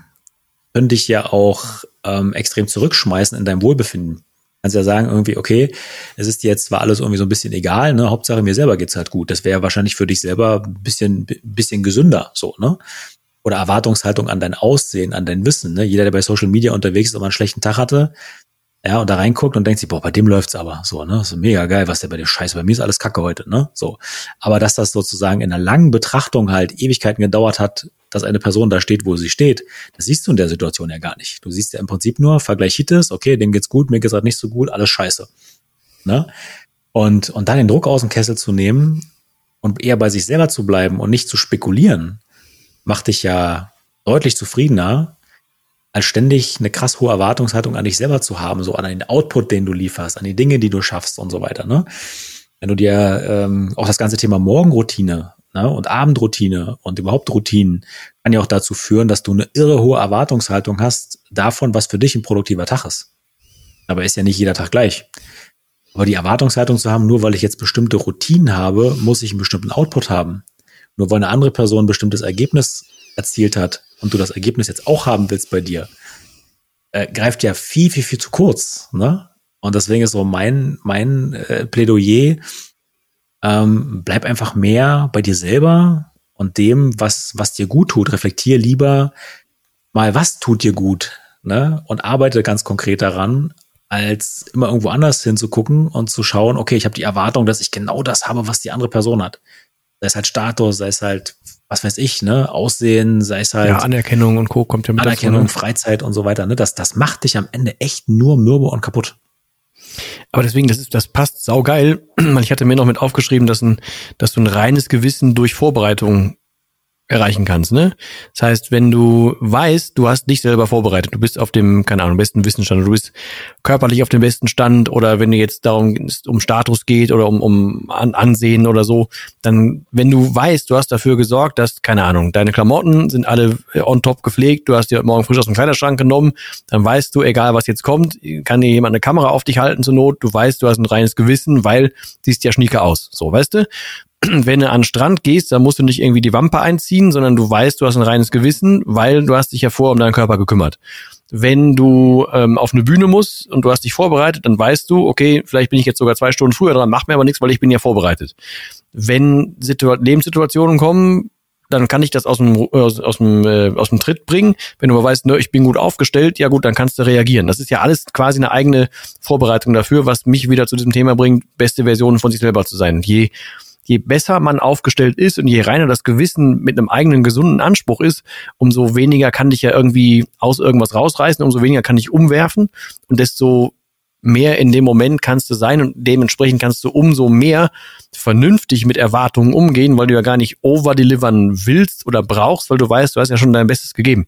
A: können dich ja auch ähm, extrem zurückschmeißen in deinem Wohlbefinden kannst ja sagen, irgendwie, okay, es ist jetzt zwar alles irgendwie so ein bisschen egal, ne? Hauptsache mir selber geht's halt gut. Das wäre wahrscheinlich für dich selber ein bisschen, bisschen gesünder, so, ne? Oder Erwartungshaltung an dein Aussehen, an dein Wissen, ne? Jeder, der bei Social Media unterwegs ist und einen schlechten Tag hatte, ja, und da reinguckt und denkt sich, boah, bei dem läuft's aber so, ne? So mega geil, was der bei dir scheiße, bei mir ist alles Kacke heute, ne? So. Aber dass das sozusagen in einer langen Betrachtung halt Ewigkeiten gedauert hat, dass eine Person da steht, wo sie steht, das siehst du in der Situation ja gar nicht. Du siehst ja im Prinzip nur, Vergleichitis, okay, dem geht's gut, mir geht's halt nicht so gut, alles scheiße. Ne? Und, und dann den Druck aus dem Kessel zu nehmen und eher bei sich selber zu bleiben und nicht zu spekulieren, macht dich ja deutlich zufriedener, als ständig eine krass hohe Erwartungshaltung an dich selber zu haben, so an den Output, den du lieferst, an die Dinge, die du schaffst und so weiter. Ne? Wenn du dir ähm, auch das ganze Thema Morgenroutine ne, und Abendroutine und überhaupt Routinen kann ja auch dazu führen, dass du eine irre hohe Erwartungshaltung hast davon, was für dich ein produktiver Tag ist. Aber ist ja nicht jeder Tag gleich. Aber die Erwartungshaltung zu haben, nur weil ich jetzt bestimmte Routinen habe, muss ich einen bestimmten Output haben. Nur weil eine andere Person ein bestimmtes Ergebnis erzielt hat und du das Ergebnis jetzt auch haben willst bei dir, äh, greift ja viel, viel, viel zu kurz. Ne? Und deswegen ist so mein, mein äh, Plädoyer, ähm, bleib einfach mehr bei dir selber und dem, was, was dir gut tut. Reflektier lieber mal, was tut dir gut, ne? Und arbeite ganz konkret daran, als immer irgendwo anders hinzugucken und zu schauen, okay, ich habe die Erwartung, dass ich genau das habe, was die andere Person hat. Sei es halt Status, sei es halt, was weiß ich, ne, Aussehen, sei es halt. Ja,
B: Anerkennung und Co. kommt ja
A: mit Anerkennung, dazu, ne? Freizeit und so weiter, ne? Das, das macht dich am Ende echt nur mürbe und kaputt.
B: Aber deswegen, das ist, das passt saugeil. <clears throat> Ich hatte mir noch mit aufgeschrieben, dass ein, dass du ein reines Gewissen durch Vorbereitung erreichen kannst, ne? Das heißt, wenn du weißt, du hast dich selber vorbereitet, du bist auf dem, keine Ahnung, besten Wissensstand, du bist körperlich auf dem besten Stand oder wenn dir jetzt darum um Status geht oder um, um Ansehen oder so, dann, wenn du weißt, du hast dafür gesorgt, dass, keine Ahnung, deine Klamotten sind alle on top gepflegt, du hast dir morgen frisch aus dem Kleiderschrank genommen, dann weißt du, egal was jetzt kommt, kann dir jemand eine Kamera auf dich halten zur Not, du weißt, du hast ein reines Gewissen, weil siehst ja schnieke aus, so, weißt du? <clears throat> wenn du an den Strand gehst, dann musst du nicht irgendwie die Wampe einziehen, sondern du weißt, du hast ein reines Gewissen, weil du hast dich ja vorher um deinen Körper gekümmert. Wenn du ähm, auf eine Bühne musst und du hast dich vorbereitet, dann weißt du, okay, vielleicht bin ich jetzt sogar zwei Stunden früher dran, macht mir aber nichts, weil ich bin ja vorbereitet. Wenn Situ Lebenssituationen kommen, dann kann ich das aus dem, aus, aus, dem, äh, aus dem Tritt bringen. Wenn du aber weißt, ne, ich bin gut aufgestellt, ja gut, dann kannst du reagieren. Das ist ja alles quasi eine eigene Vorbereitung dafür, was mich wieder zu diesem Thema bringt, beste Versionen von sich selber zu sein. Je je besser man aufgestellt ist und je reiner das Gewissen mit einem eigenen gesunden Anspruch ist, umso weniger kann dich ja irgendwie aus irgendwas rausreißen, umso weniger kann ich umwerfen und desto mehr in dem Moment kannst du sein und dementsprechend kannst du umso mehr vernünftig mit Erwartungen umgehen, weil du ja gar nicht overdelivern willst oder brauchst, weil du weißt, du hast ja schon dein Bestes gegeben.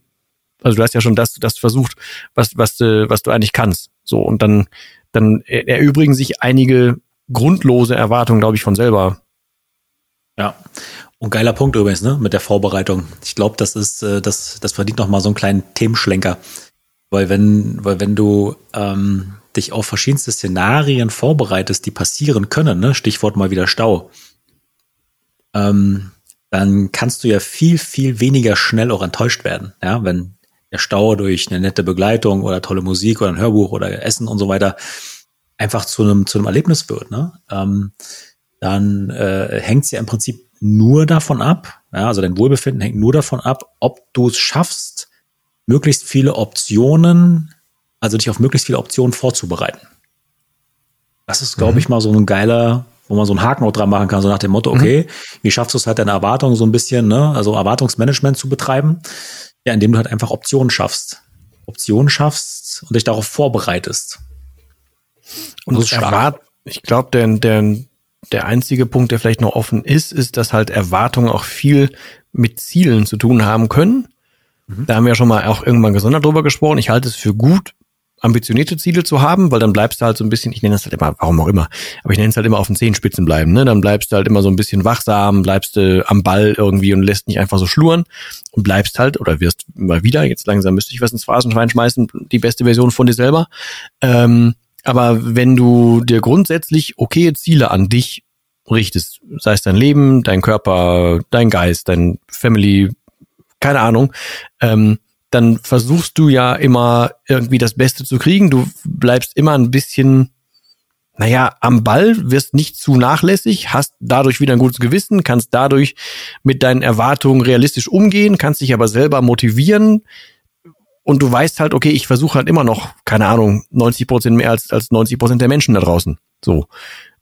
B: Also du hast ja schon das, das versucht, was, was, du, was du eigentlich kannst. So, und dann, dann erübrigen sich einige grundlose Erwartungen, glaube ich, von selber.
A: Ja. Und geiler Punkt übrigens, ne, mit der Vorbereitung. Ich glaube, das ist, äh, das, das verdient noch mal so einen kleinen Themenschlenker. Weil wenn, weil wenn du ähm, dich auf verschiedenste Szenarien vorbereitest, die passieren können, ne, Stichwort mal wieder Stau, ähm, dann kannst du ja viel, viel weniger schnell auch enttäuscht werden. Ja, wenn der Stau durch eine nette Begleitung oder tolle Musik oder ein Hörbuch oder Essen und so weiter einfach zu einem, zu einem Erlebnis wird. Ne? Ähm, dann äh, hängt es ja im Prinzip nur davon ab, ja, also dein Wohlbefinden hängt nur davon ab, ob du es schaffst, möglichst viele Optionen, also dich auf möglichst viele Optionen vorzubereiten. Das ist, glaube mhm. ich, mal so ein geiler, wo man so einen Haken auch dran machen kann, so nach dem Motto, mhm. okay, mhm. wie schaffst du es halt deine Erwartungen so ein bisschen, ne, also Erwartungsmanagement zu betreiben? Ja, indem du halt einfach Optionen schaffst. Optionen schaffst und dich darauf vorbereitest.
B: Und, und das erwart, ich glaube, der, der, der einzige Punkt, der vielleicht noch offen ist, ist, dass halt Erwartungen auch viel mit Zielen zu tun haben können. Mhm. Da haben wir ja schon mal auch irgendwann gesondert drüber gesprochen. Ich halte es für gut, ambitionierte Ziele zu haben, weil dann bleibst du halt so ein bisschen, ich nenne das halt immer, warum auch immer, aber ich nenne es halt immer auf den Zehenspitzen bleiben, ne? Dann bleibst du halt immer so ein bisschen wachsam, bleibst du am Ball irgendwie und lässt nicht einfach so schluren und bleibst halt oder wirst mal wieder, jetzt langsam müsste ich was ins Phrasenschwein schmeißen, die beste Version von dir selber. Ähm, aber wenn du dir grundsätzlich okay Ziele an dich richtest, sei es dein Leben, dein Körper, dein Geist, dein Family, keine Ahnung, ähm, dann versuchst du ja immer irgendwie das Beste zu kriegen. Du bleibst immer ein bisschen, naja, am Ball, wirst nicht zu nachlässig, hast dadurch wieder ein gutes Gewissen, kannst dadurch mit deinen Erwartungen realistisch umgehen, kannst dich aber selber motivieren, und du weißt halt, okay, ich versuche halt immer noch, keine Ahnung, 90 Prozent mehr als, als 90 Prozent der Menschen da draußen. So.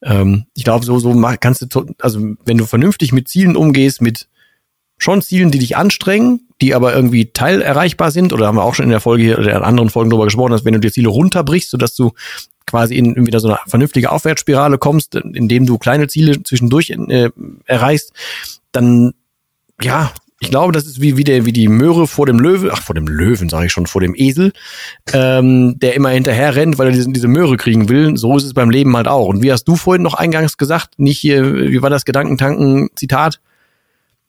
B: Ähm, ich glaube, so, so kannst du, also wenn du vernünftig mit Zielen umgehst, mit schon Zielen, die dich anstrengen, die aber irgendwie teilerreichbar sind, oder haben wir auch schon in der Folge oder in anderen Folgen darüber gesprochen, dass wenn du dir Ziele runterbrichst, sodass du quasi in, in wieder so eine vernünftige Aufwärtsspirale kommst, indem du kleine Ziele zwischendurch äh, erreichst, dann ja, ich glaube, das ist wie, wie, der, wie die Möhre vor dem Löwe, ach, vor dem Löwen, sage ich schon, vor dem Esel, ähm, der immer hinterher rennt, weil er diese, diese Möhre kriegen will. So ist es beim Leben halt auch. Und wie hast du vorhin noch eingangs gesagt, nicht hier, wie war das Gedankentanken-Zitat?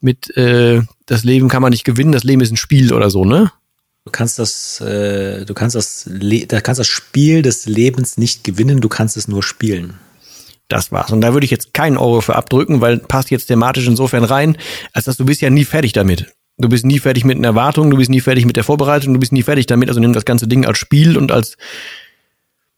B: mit äh, das Leben kann man nicht gewinnen, das Leben ist ein Spiel oder so, ne?
A: Du kannst das, äh, du kannst das, Le da kannst das Spiel des Lebens nicht gewinnen, du kannst es nur spielen.
B: Das war's. Und da würde ich jetzt keinen Euro für abdrücken, weil passt jetzt thematisch insofern rein, als dass du bist ja nie fertig damit. Du bist nie fertig mit einer Erwartung, du bist nie fertig mit der Vorbereitung, du bist nie fertig damit. Also nimm das ganze Ding als Spiel und als,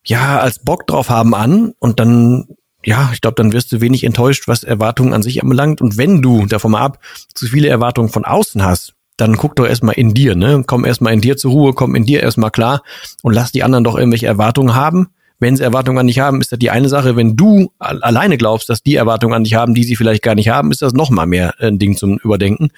B: ja, als Bock drauf haben an und dann, ja, ich glaube, dann wirst du wenig enttäuscht, was Erwartungen an sich anbelangt. Und wenn du, davon mal ab, zu viele Erwartungen von außen hast, dann guck doch erstmal in dir, ne? Komm erstmal in dir zur Ruhe, komm in dir erstmal klar und lass die anderen doch irgendwelche Erwartungen haben wenn sie Erwartungen an dich haben, ist das die eine Sache. Wenn du alleine glaubst, dass die Erwartungen an dich haben, die sie vielleicht gar nicht haben, ist das noch mal mehr ein Ding zum Überdenken.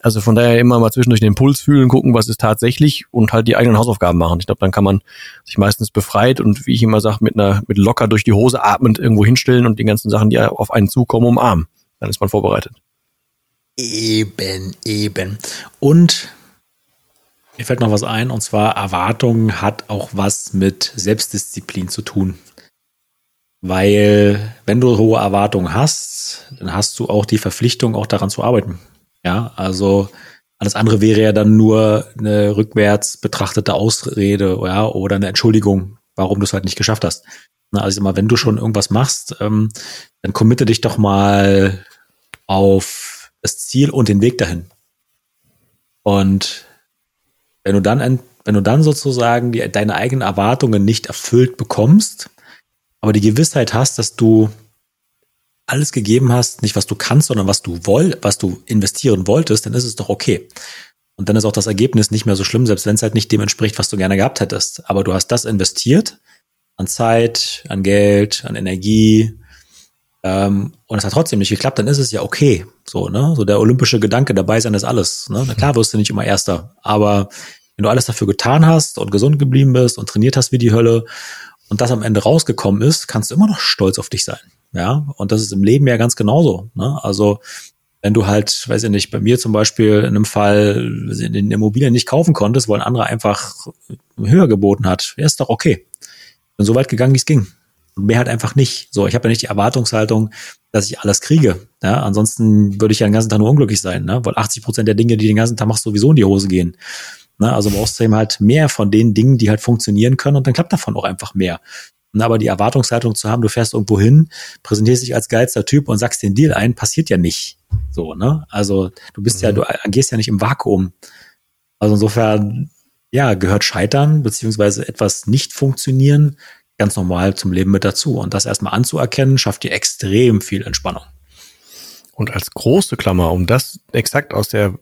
B: Also von daher immer mal zwischendurch den Puls fühlen, gucken, was ist tatsächlich und halt die eigenen Hausaufgaben machen. Ich glaube, dann kann man sich meistens befreit und wie ich immer sage, mit einer mit locker durch die Hose atmend irgendwo hinstellen und die ganzen Sachen, die auf einen zukommen, umarmen. Dann ist man vorbereitet.
A: Eben, eben. Und mir fällt noch was ein, und zwar Erwartung hat auch was mit Selbstdisziplin zu tun. Weil wenn du hohe Erwartungen hast, dann hast du auch die Verpflichtung, auch daran zu arbeiten. Ja, also alles andere wäre ja dann nur eine rückwärts betrachtete Ausrede ja, oder eine Entschuldigung, warum du es halt nicht geschafft hast. Na, also immer, wenn du schon irgendwas machst, ähm, dann committe dich doch mal auf das Ziel und den Weg dahin. Und wenn du dann, wenn du dann sozusagen die, deine eigenen Erwartungen nicht erfüllt bekommst, aber die Gewissheit hast, dass du alles gegeben hast, nicht was du kannst, sondern was du woll, was du investieren wolltest, dann ist es doch okay. Und dann ist auch das Ergebnis nicht mehr so schlimm, selbst wenn es halt nicht dem entspricht, was du gerne gehabt hättest. Aber du hast das investiert an Zeit, an Geld, an Energie, ähm, und es hat trotzdem nicht geklappt, dann ist es ja okay. So, ne? So der olympische Gedanke, dabei sein ist alles. Ne? Na klar wirst du nicht immer Erster, aber wenn du alles dafür getan hast und gesund geblieben bist und trainiert hast wie die Hölle und das am Ende rausgekommen ist, kannst du immer noch stolz auf dich sein. Ja, und das ist im Leben ja ganz genauso. Ne? Also wenn du halt, weiß ich nicht, bei mir zum Beispiel in einem Fall in Immobilien nicht kaufen konntest, weil ein anderer einfach höher geboten hat, wäre es doch okay. Bin so weit gegangen, wie es ging. Und mehr halt einfach nicht. So, ich habe ja nicht die Erwartungshaltung, dass ich alles kriege. Ja, ansonsten würde ich ja den ganzen Tag nur unglücklich sein, ne? weil 80 Prozent der Dinge, die den ganzen Tag machst, sowieso in die Hose gehen. Ne? Also brauchst du eben halt mehr von den Dingen, die halt funktionieren können und dann klappt davon auch einfach mehr. Ne? Aber die Erwartungshaltung zu haben, du fährst irgendwo hin, präsentierst dich als geilster Typ und sagst den Deal ein, passiert ja nicht. So, ne? Also du bist mhm. ja, du agierst ja nicht im Vakuum. Also insofern, ja, gehört Scheitern beziehungsweise etwas nicht funktionieren ganz normal zum Leben mit dazu. Und das erstmal anzuerkennen, schafft dir extrem viel Entspannung.
B: Und als große Klammer, um das exakt aus der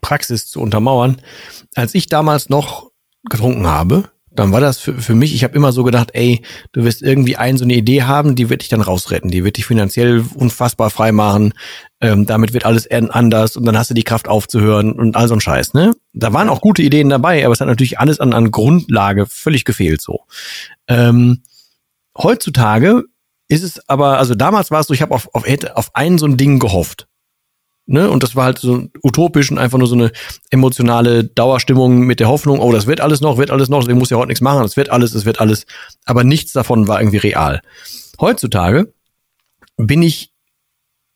B: Praxis zu untermauern, als ich damals noch getrunken habe, dann war das für, für mich, ich habe immer so gedacht, ey, du wirst irgendwie ein so eine Idee haben, die wird dich dann rausretten, die wird dich finanziell unfassbar frei machen, ähm, damit wird alles anders und dann hast du die Kraft aufzuhören und all so ein Scheiß, ne? Da waren auch gute Ideen dabei, aber es hat natürlich alles an, an Grundlage völlig gefehlt so. Ähm, heutzutage ist es aber, also damals war es so, ich habe auf, auf, auf ein so ein Ding gehofft. Ne? Und das war halt so utopisch und einfach nur so eine emotionale Dauerstimmung mit der Hoffnung, oh, das wird alles noch, wird alles noch, deswegen muss ja heute nichts machen, es wird alles, es wird alles. Aber nichts davon war irgendwie real. Heutzutage bin ich,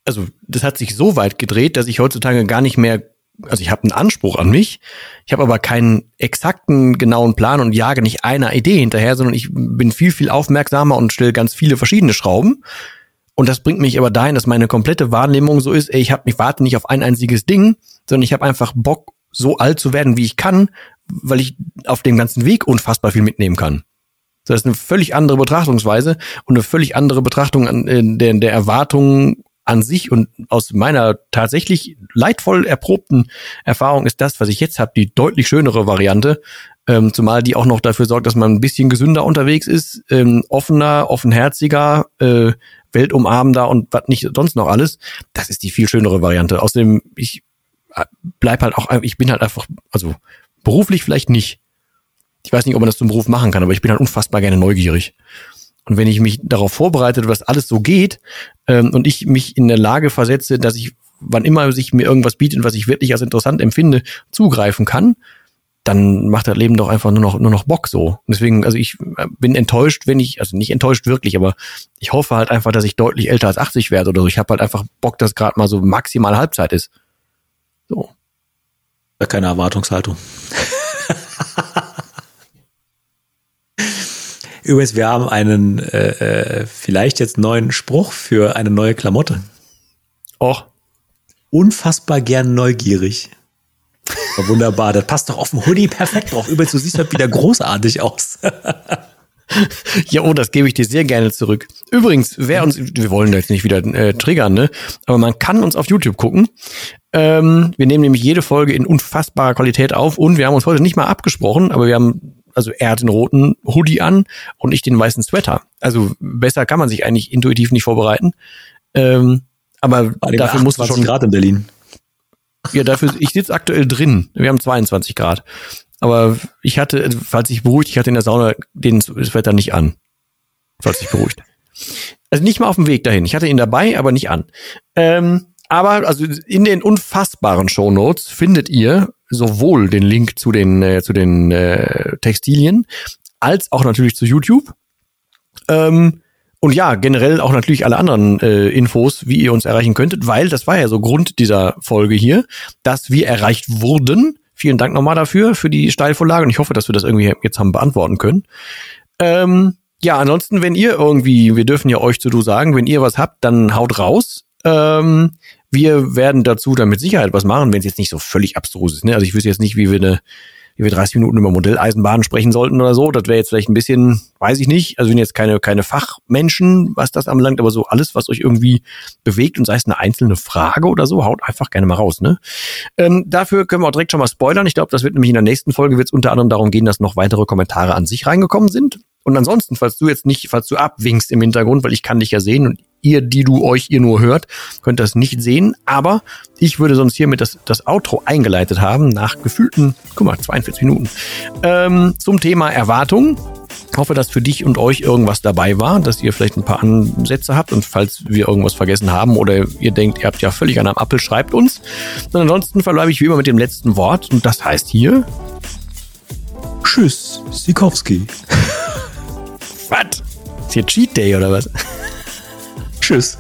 B: also das hat sich so weit gedreht, dass ich heutzutage gar nicht mehr, also ich habe einen Anspruch an mich, ich habe aber keinen exakten, genauen Plan und jage nicht einer Idee hinterher, sondern ich bin viel, viel aufmerksamer und stelle ganz viele verschiedene Schrauben und das bringt mich aber dahin, dass meine komplette Wahrnehmung so ist, ey, ich, hab, ich warte nicht auf ein einziges Ding, sondern ich habe einfach Bock, so alt zu werden, wie ich kann, weil ich auf dem ganzen Weg unfassbar viel mitnehmen kann. Das ist eine völlig andere Betrachtungsweise und eine völlig andere Betrachtung an, äh, der, der Erwartungen an sich und aus meiner tatsächlich leidvoll erprobten Erfahrung ist das, was ich jetzt habe, die deutlich schönere Variante, ähm, zumal die auch noch dafür sorgt, dass man ein bisschen gesünder unterwegs ist, ähm, offener, offenherziger, äh, weltumarmender und was nicht sonst noch alles. Das ist die viel schönere Variante. Außerdem, ich äh, bleib halt auch, ich bin halt einfach, also beruflich vielleicht nicht. Ich weiß nicht, ob man das zum Beruf machen kann, aber ich bin halt unfassbar gerne neugierig. Und wenn ich mich darauf vorbereite, was alles so geht, ähm, und ich mich in der Lage versetze, dass ich, wann immer sich mir irgendwas bietet, was ich wirklich als interessant empfinde, zugreifen kann, dann macht das Leben doch einfach nur noch, nur noch Bock so. Deswegen, also ich äh, bin enttäuscht, wenn ich, also nicht enttäuscht wirklich, aber ich hoffe halt einfach, dass ich deutlich älter als 80 werde oder so. Ich habe halt einfach Bock, dass gerade mal so maximal Halbzeit ist. So.
A: Keine Erwartungshaltung. Übrigens, wir haben einen äh, äh, vielleicht jetzt neuen Spruch für eine neue Klamotte.
B: Och.
A: Unfassbar gern neugierig. wunderbar, das passt doch auf dem Hoodie perfekt drauf. Übrigens, du siehst halt wieder großartig aus. <laughs>
B: ja, oh, das gebe ich dir sehr gerne zurück. Übrigens, wer uns, wir wollen jetzt nicht wieder äh, triggern, ne? Aber man kann uns auf YouTube gucken. Ähm, wir nehmen nämlich jede Folge in unfassbarer Qualität auf und wir haben uns heute nicht mal abgesprochen, aber wir haben, also er hat den roten Hoodie an und ich den weißen Sweater. Also besser kann man sich eigentlich intuitiv nicht vorbereiten. Ähm, aber dafür muss es schon
A: Grad in Berlin.
B: Ja, dafür, ich sitze aktuell drin. Wir haben 22 Grad. Aber ich hatte, falls ich beruhigt, ich hatte in der Sauna den, das Wetter nicht an. Falls ich beruhigt. Also nicht mal auf dem Weg dahin. Ich hatte ihn dabei, aber nicht an. Ähm, aber also in den unfassbaren Shownotes findet ihr sowohl den Link zu den äh, zu den äh, Textilien als auch natürlich zu YouTube. Ähm, und ja, generell auch natürlich alle anderen äh, Infos, wie ihr uns erreichen könntet, weil das war ja so Grund dieser Folge hier, dass wir erreicht wurden. Vielen Dank nochmal dafür, für die Steilvorlage. Und ich hoffe, dass wir das irgendwie jetzt haben beantworten können. Ähm, ja, ansonsten, wenn ihr irgendwie, wir dürfen ja euch zu du sagen, wenn ihr was habt, dann haut raus. Ähm, wir werden dazu dann mit Sicherheit was machen, wenn es jetzt nicht so völlig abstrus ist. Ne? Also ich wüsste jetzt nicht, wie wir eine wie wir 30 Minuten über Modelleisenbahnen sprechen sollten oder so. Das wäre jetzt vielleicht ein bisschen, weiß ich nicht. Also sind jetzt keine, keine Fachmenschen, was das anbelangt, aber so alles, was euch irgendwie bewegt und sei es eine einzelne Frage oder so, haut einfach gerne mal raus. Ne? Ähm, dafür können wir auch direkt schon mal spoilern. Ich glaube, das wird nämlich in der nächsten Folge wird es unter anderem darum gehen, dass noch weitere Kommentare an sich reingekommen sind. Und ansonsten, falls du jetzt nicht, falls du abwinkst im Hintergrund, weil ich kann dich ja sehen und ihr, die du euch ihr nur hört, könnt das nicht sehen. Aber ich würde sonst hiermit das, das Outro eingeleitet haben nach gefühlten, guck mal, 42 Minuten, ähm, zum Thema Erwartungen. Hoffe, dass für dich und euch irgendwas dabei war, dass ihr vielleicht ein paar Ansätze habt und falls wir irgendwas vergessen haben oder ihr denkt, ihr habt ja völlig an einem Appel, schreibt uns. Und ansonsten verbleibe ich wie immer mit dem letzten Wort und das heißt hier
A: Tschüss, Sikowski. <laughs>
B: Was? Ist hier Cheat Day oder was?
A: Tschüss.